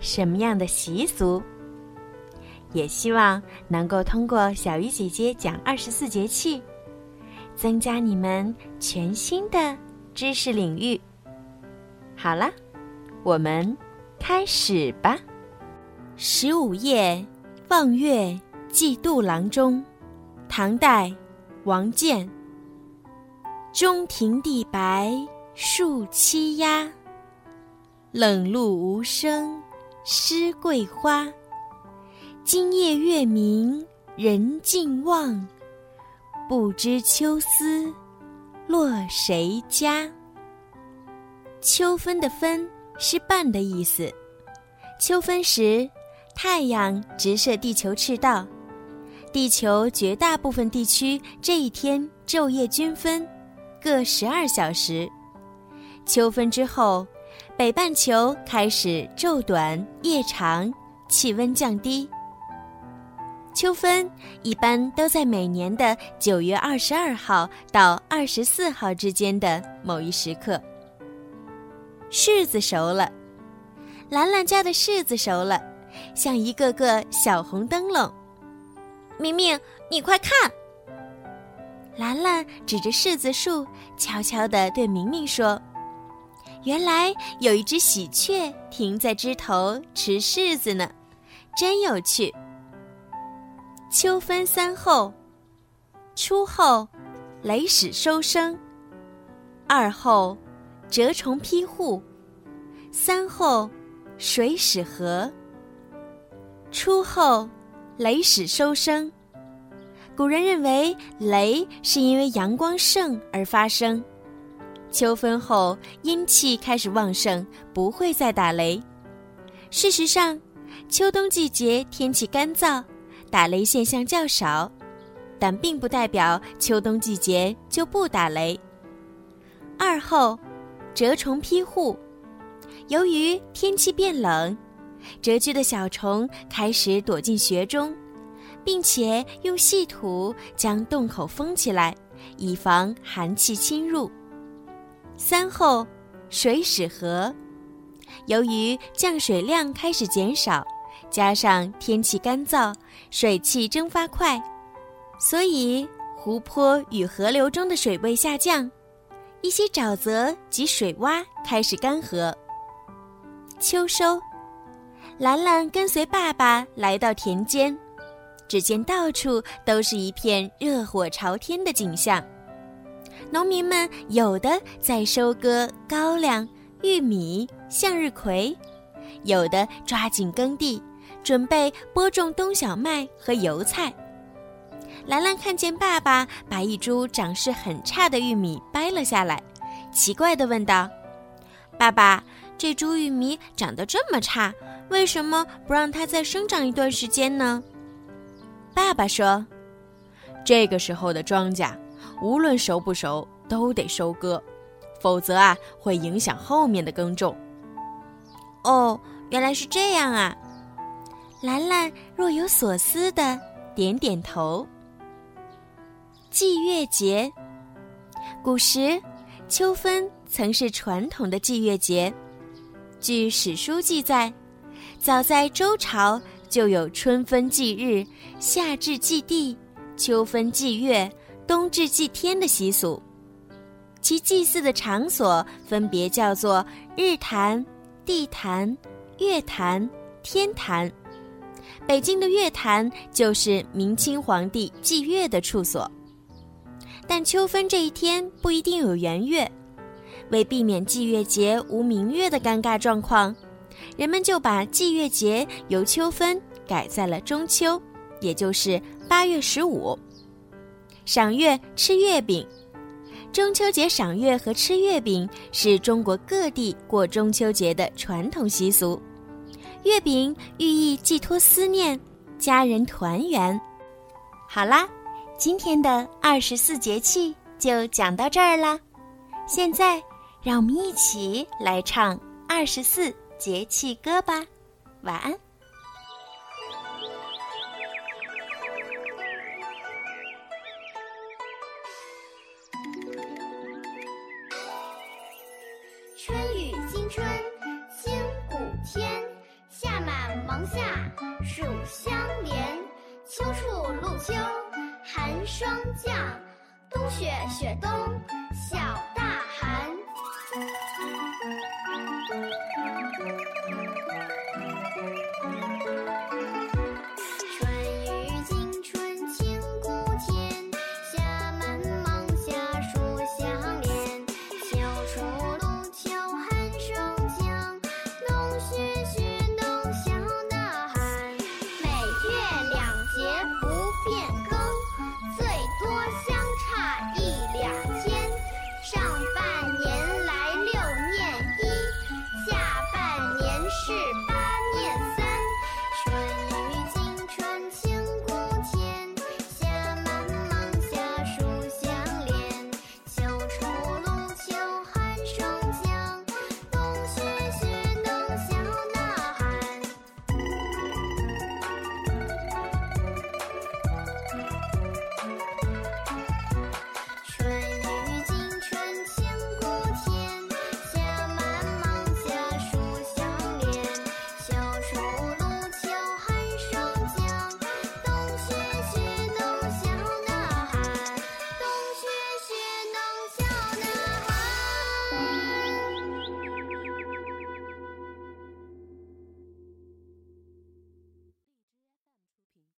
什么样的习俗。也希望能够通过小鱼姐姐讲二十四节气，增加你们全新的知识领域。好了，我们开始吧。十五夜望月寄杜郎中，唐代，王建。中庭地白树栖鸦，冷露无声湿桂花。今夜月明人尽望，不知秋思落谁家。秋分的分是半的意思。秋分时，太阳直射地球赤道，地球绝大部分地区这一天昼夜均分，各十二小时。秋分之后，北半球开始昼短夜长，气温降低。秋分一般都在每年的九月二十二号到二十四号之间的某一时刻。柿子熟了，兰兰家的柿子熟了，像一个个小红灯笼。明明，你快看！兰兰指着柿子树，悄悄地对明明说：“原来有一只喜鹊停在枝头吃柿子呢，真有趣。”秋分三候：初候，雷始收声；二候。蛰虫披户，三后水始和。初后，雷始收声。古人认为雷是因为阳光盛而发生。秋分后，阴气开始旺盛，不会再打雷。事实上，秋冬季节天气干燥，打雷现象较少，但并不代表秋冬季节就不打雷。二后。蛰虫披户，由于天气变冷，蛰居的小虫开始躲进穴中，并且用细土将洞口封起来，以防寒气侵入。三后，水始和，由于降水量开始减少，加上天气干燥，水汽蒸发快，所以湖泊与河流中的水位下降。一些沼泽及水洼开始干涸。秋收，兰兰跟随爸爸来到田间，只见到处都是一片热火朝天的景象。农民们有的在收割高粱、玉米、向日葵，有的抓紧耕地，准备播种冬小麦和油菜。兰兰看见爸爸把一株长势很差的玉米掰了下来，奇怪地问道：“爸爸，这株玉米长得这么差，为什么不让它再生长一段时间呢？”爸爸说：“这个时候的庄稼，无论熟不熟，都得收割，否则啊，会影响后面的耕种。”哦，原来是这样啊！兰兰若有所思地点点头。祭月节，古时，秋分曾是传统的祭月节。据史书记载，早在周朝就有春分祭日、夏至祭地、秋分祭月、冬至祭天的习俗。其祭祀的场所分别叫做日坛、地坛、月坛、天坛。北京的月坛就是明清皇帝祭月的处所。但秋分这一天不一定有圆月，为避免祭月节无明月的尴尬状况，人们就把祭月节由秋分改在了中秋，也就是八月十五。赏月吃月饼，中秋节赏月和吃月饼是中国各地过中秋节的传统习俗。月饼寓意寄托思念，家人团圆。好啦，今天的二十四节气就讲到这儿啦。现在，让我们一起来唱二十四节气歌吧。晚安。夏暑相连。秋处露秋寒霜降，冬雪雪冬小大寒。